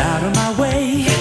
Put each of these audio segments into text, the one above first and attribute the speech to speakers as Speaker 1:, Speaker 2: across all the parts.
Speaker 1: out of my way.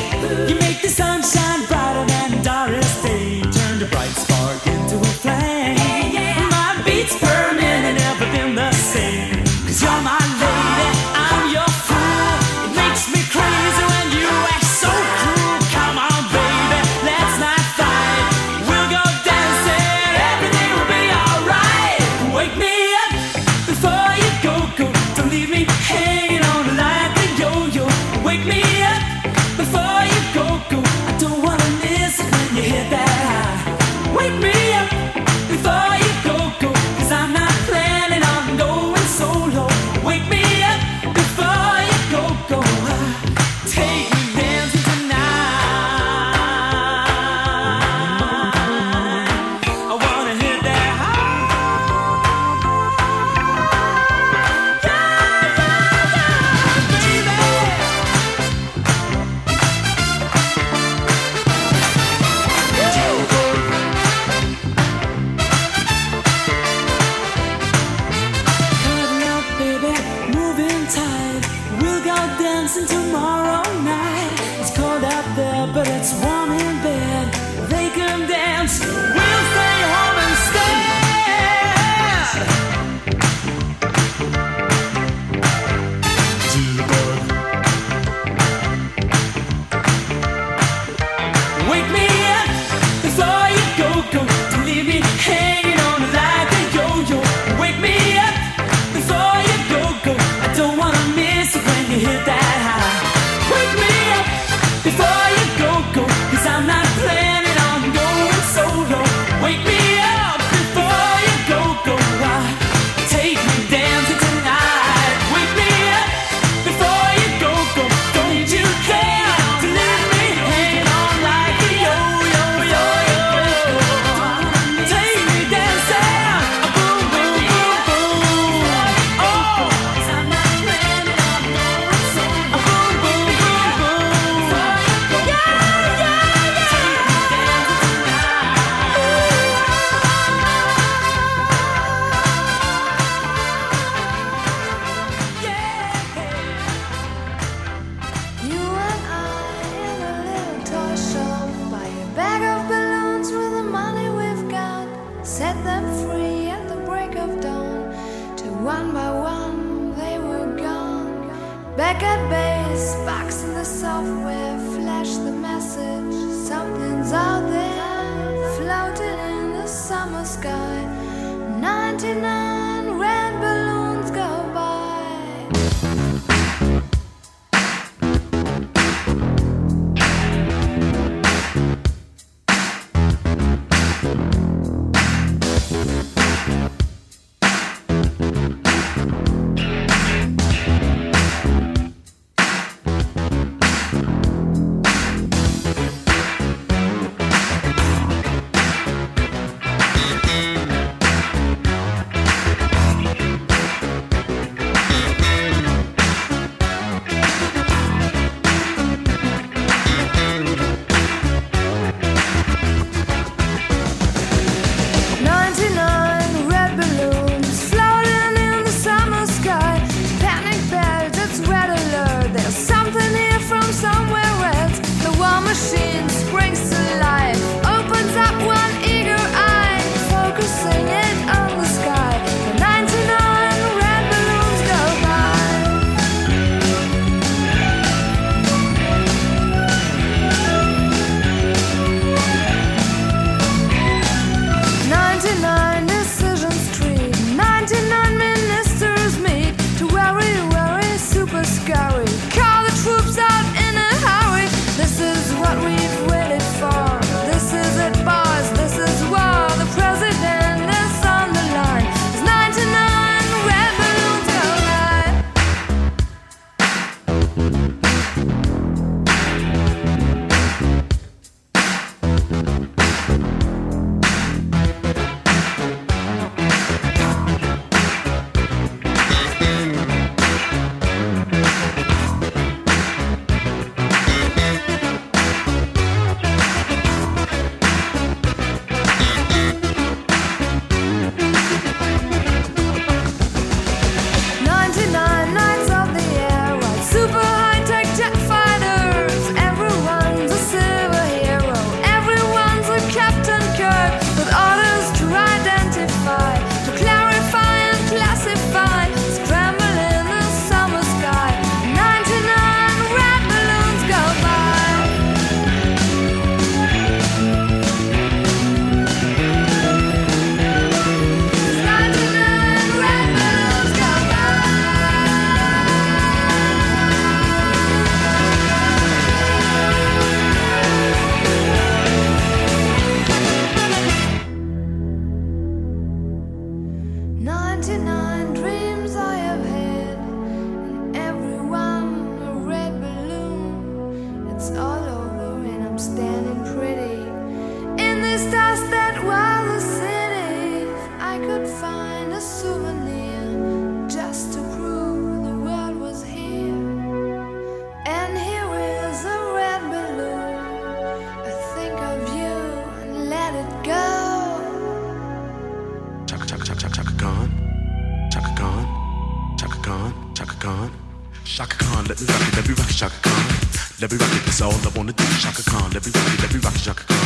Speaker 1: Let
Speaker 2: me rock it, that's all I wanna do. Chaka Khan, let me rock it, let me rock it, Chaka Khan.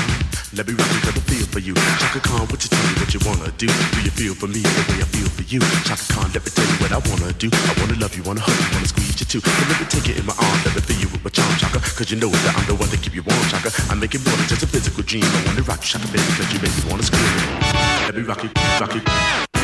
Speaker 2: Let me rock it, got a feel for you. Chaka Khan, what you tell me what you wanna do? Do you feel for me the way I feel for you? Chaka Khan, let me tell you what I wanna do. I wanna love you, wanna hug you, wanna squeeze you too. And let me take it in my arms, let me feel you with my charm, Chaka. Cause you know that I'm the one that keep you warm, Chaka. I make it more than just a physical dream. I wanna rock you, Chaka, baby, cause you make me wanna scream. Let me rock it, rock it.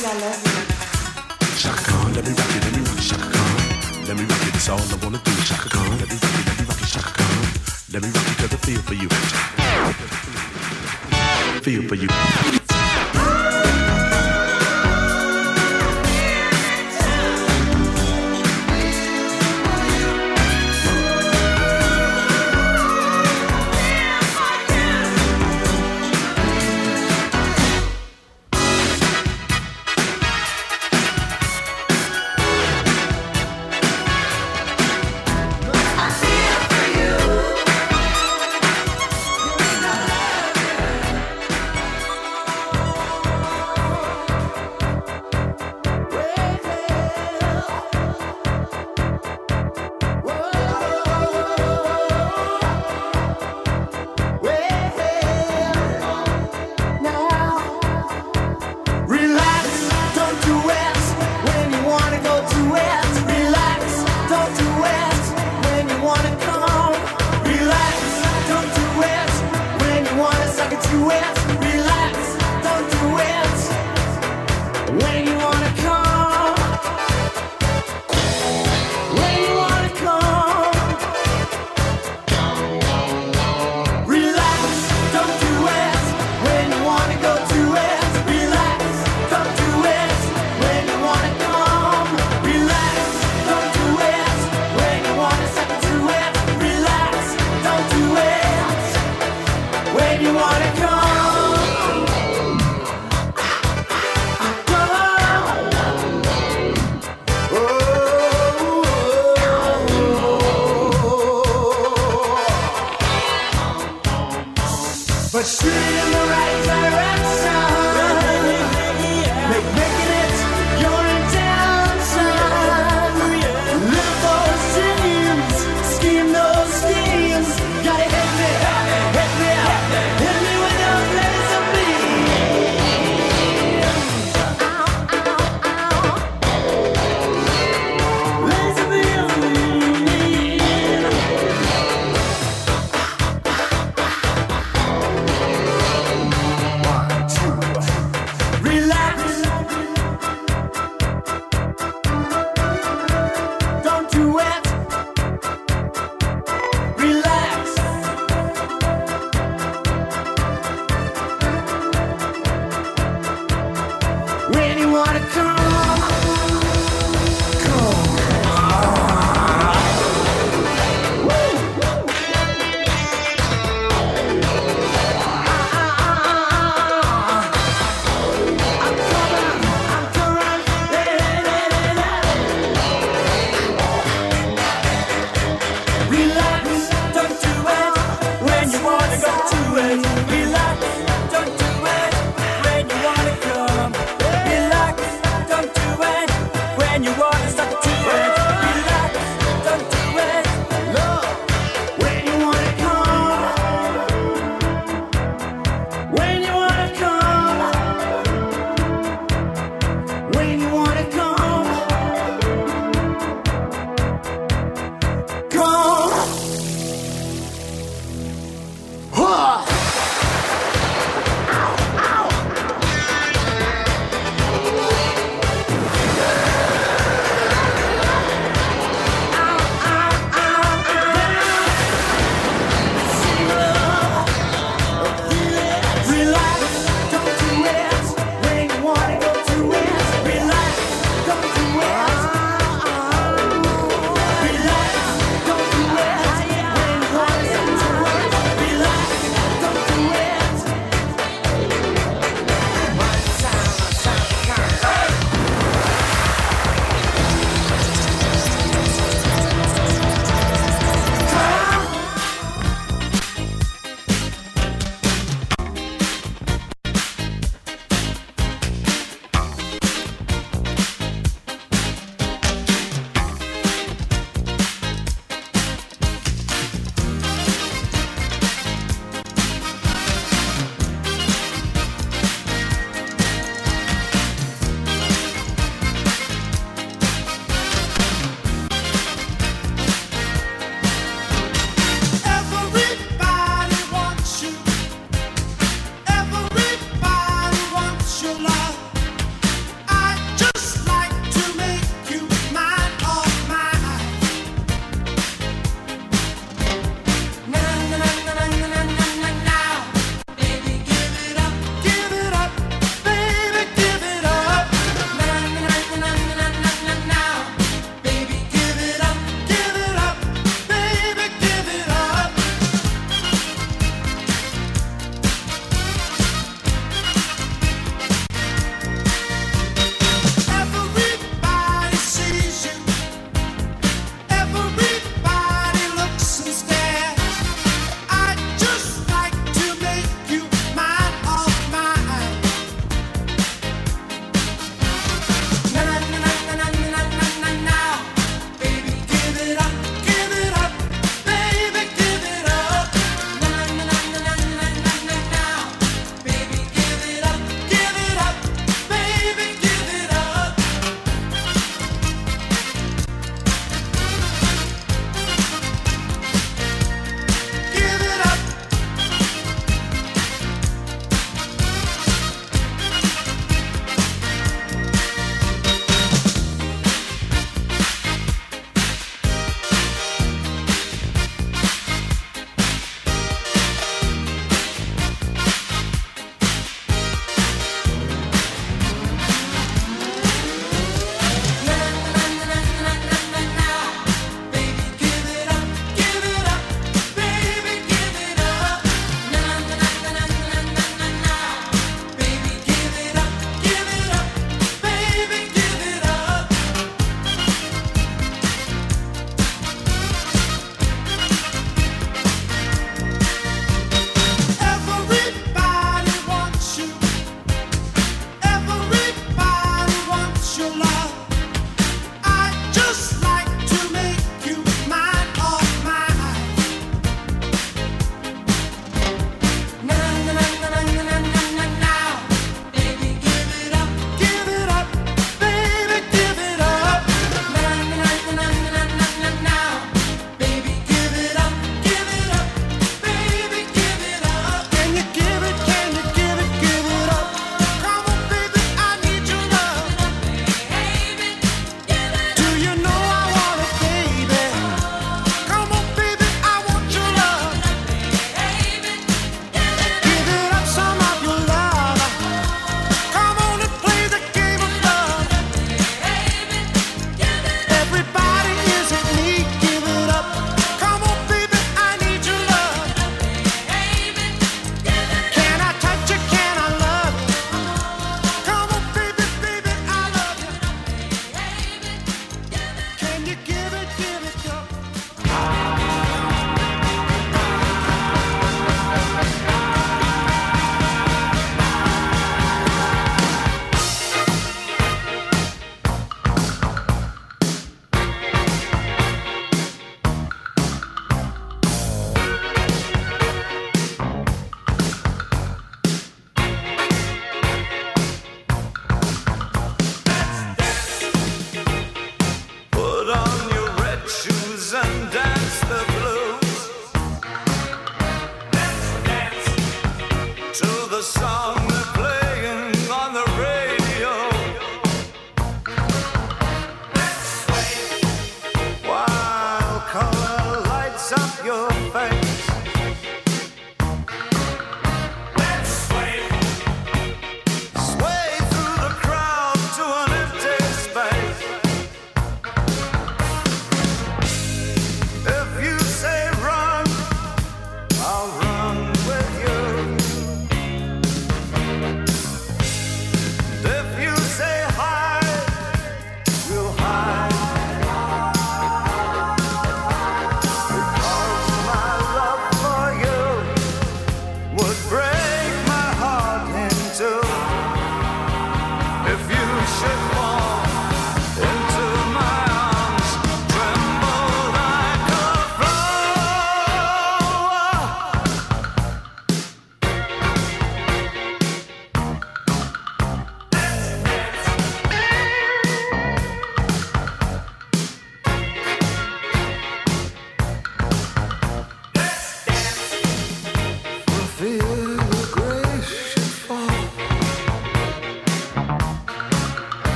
Speaker 2: Chaka let me rock it, let me rock it, Chaka. Let me rock it, that's all I wanna do. Chaka let me rock it, let me rock it, Chaka. Let me rock it,
Speaker 1: I feel for you. Feel for you.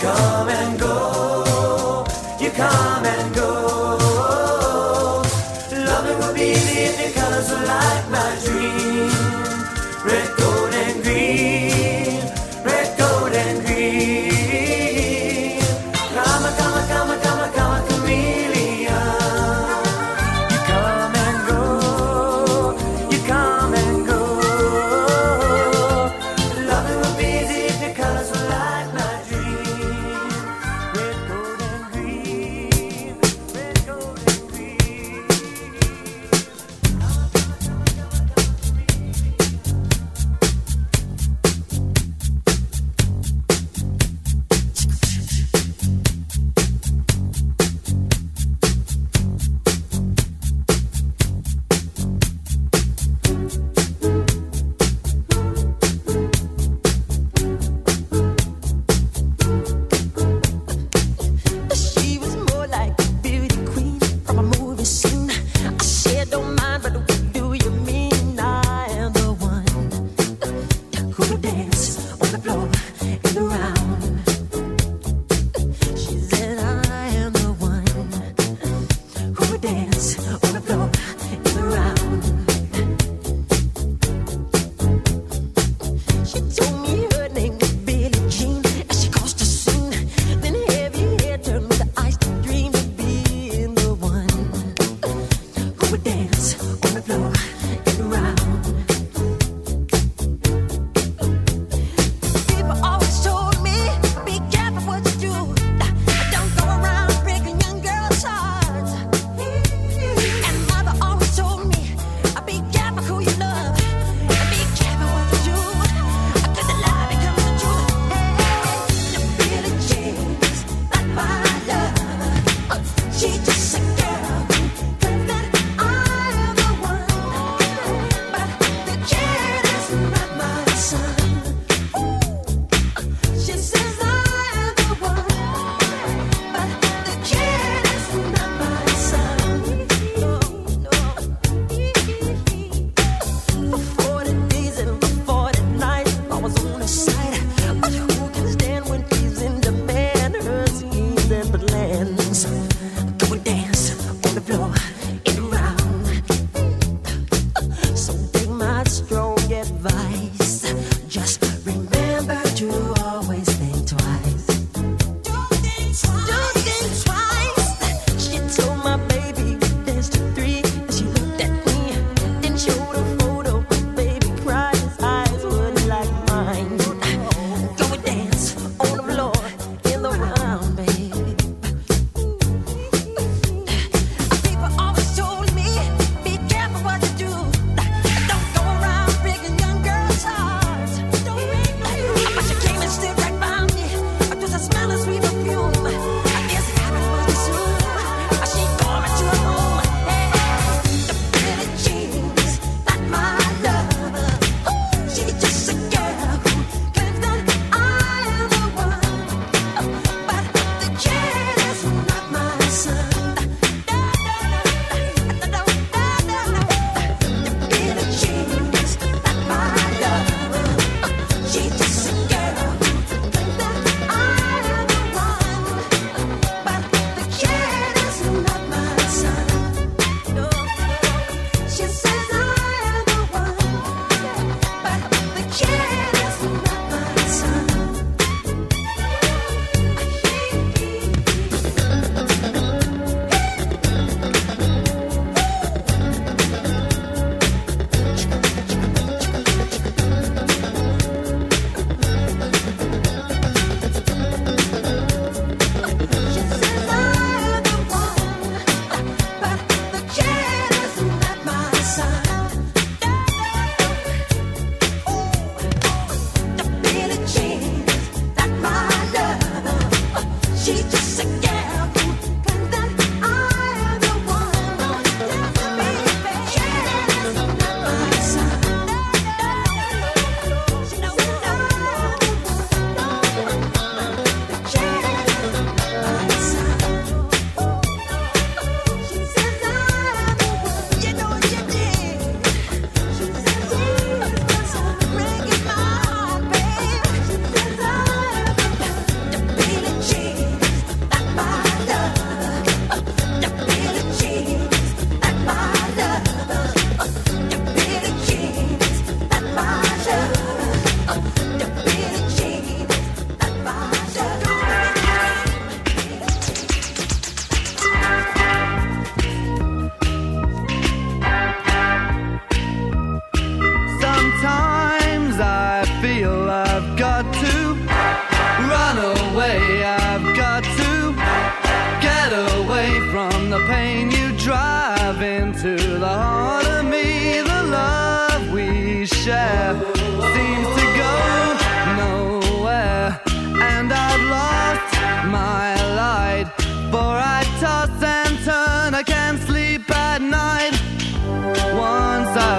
Speaker 3: come
Speaker 4: and go.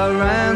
Speaker 4: around.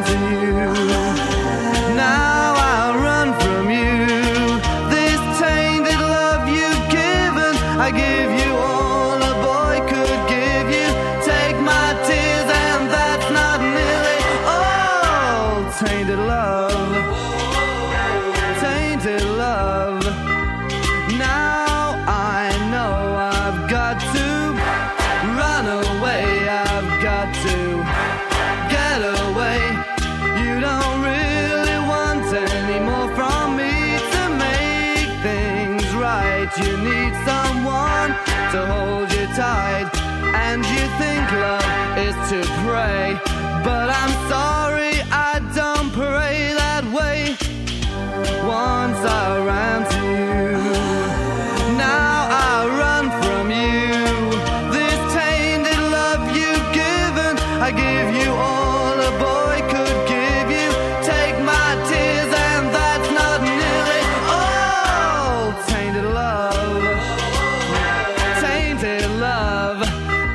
Speaker 4: tainted love.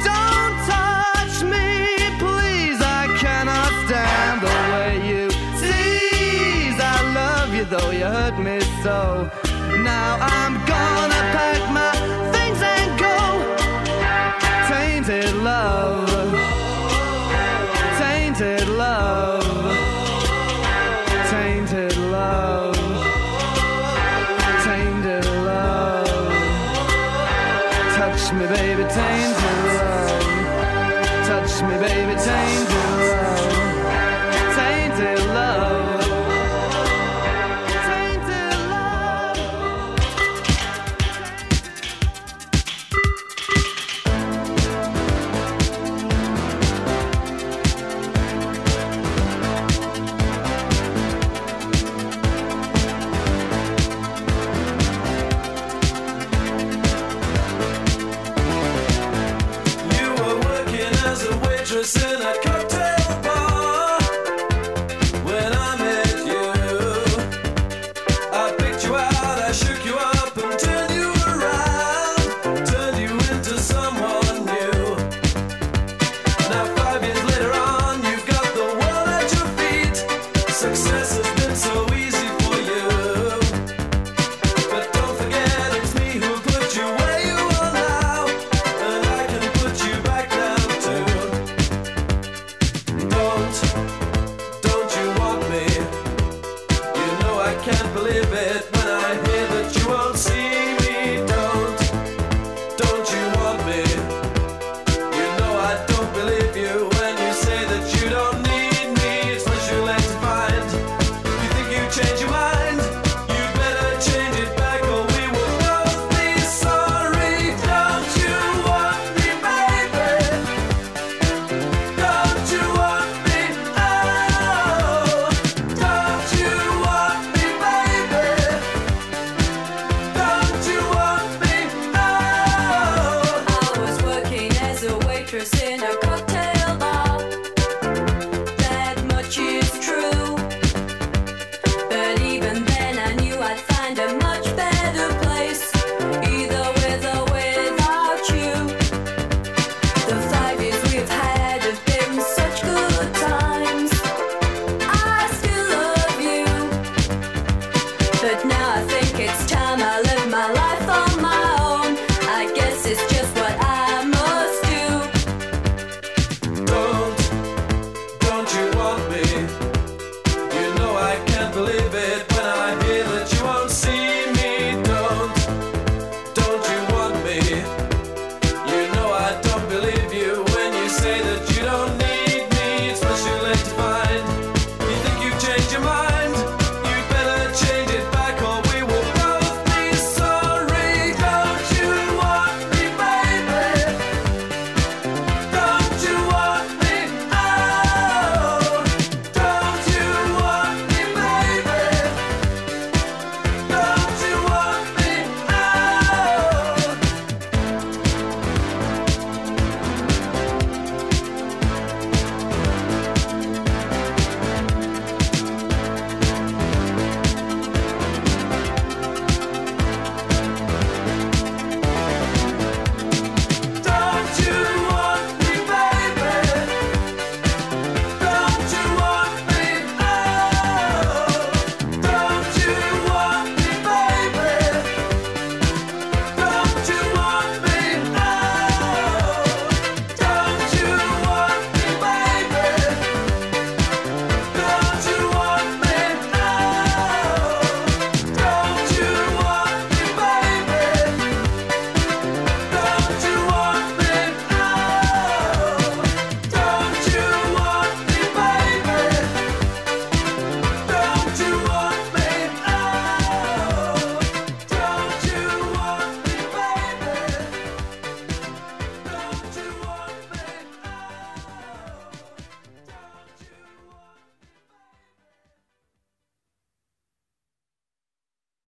Speaker 4: Don't touch me, please. I cannot stand the way you tease. I love you though you hurt me so. Now I'm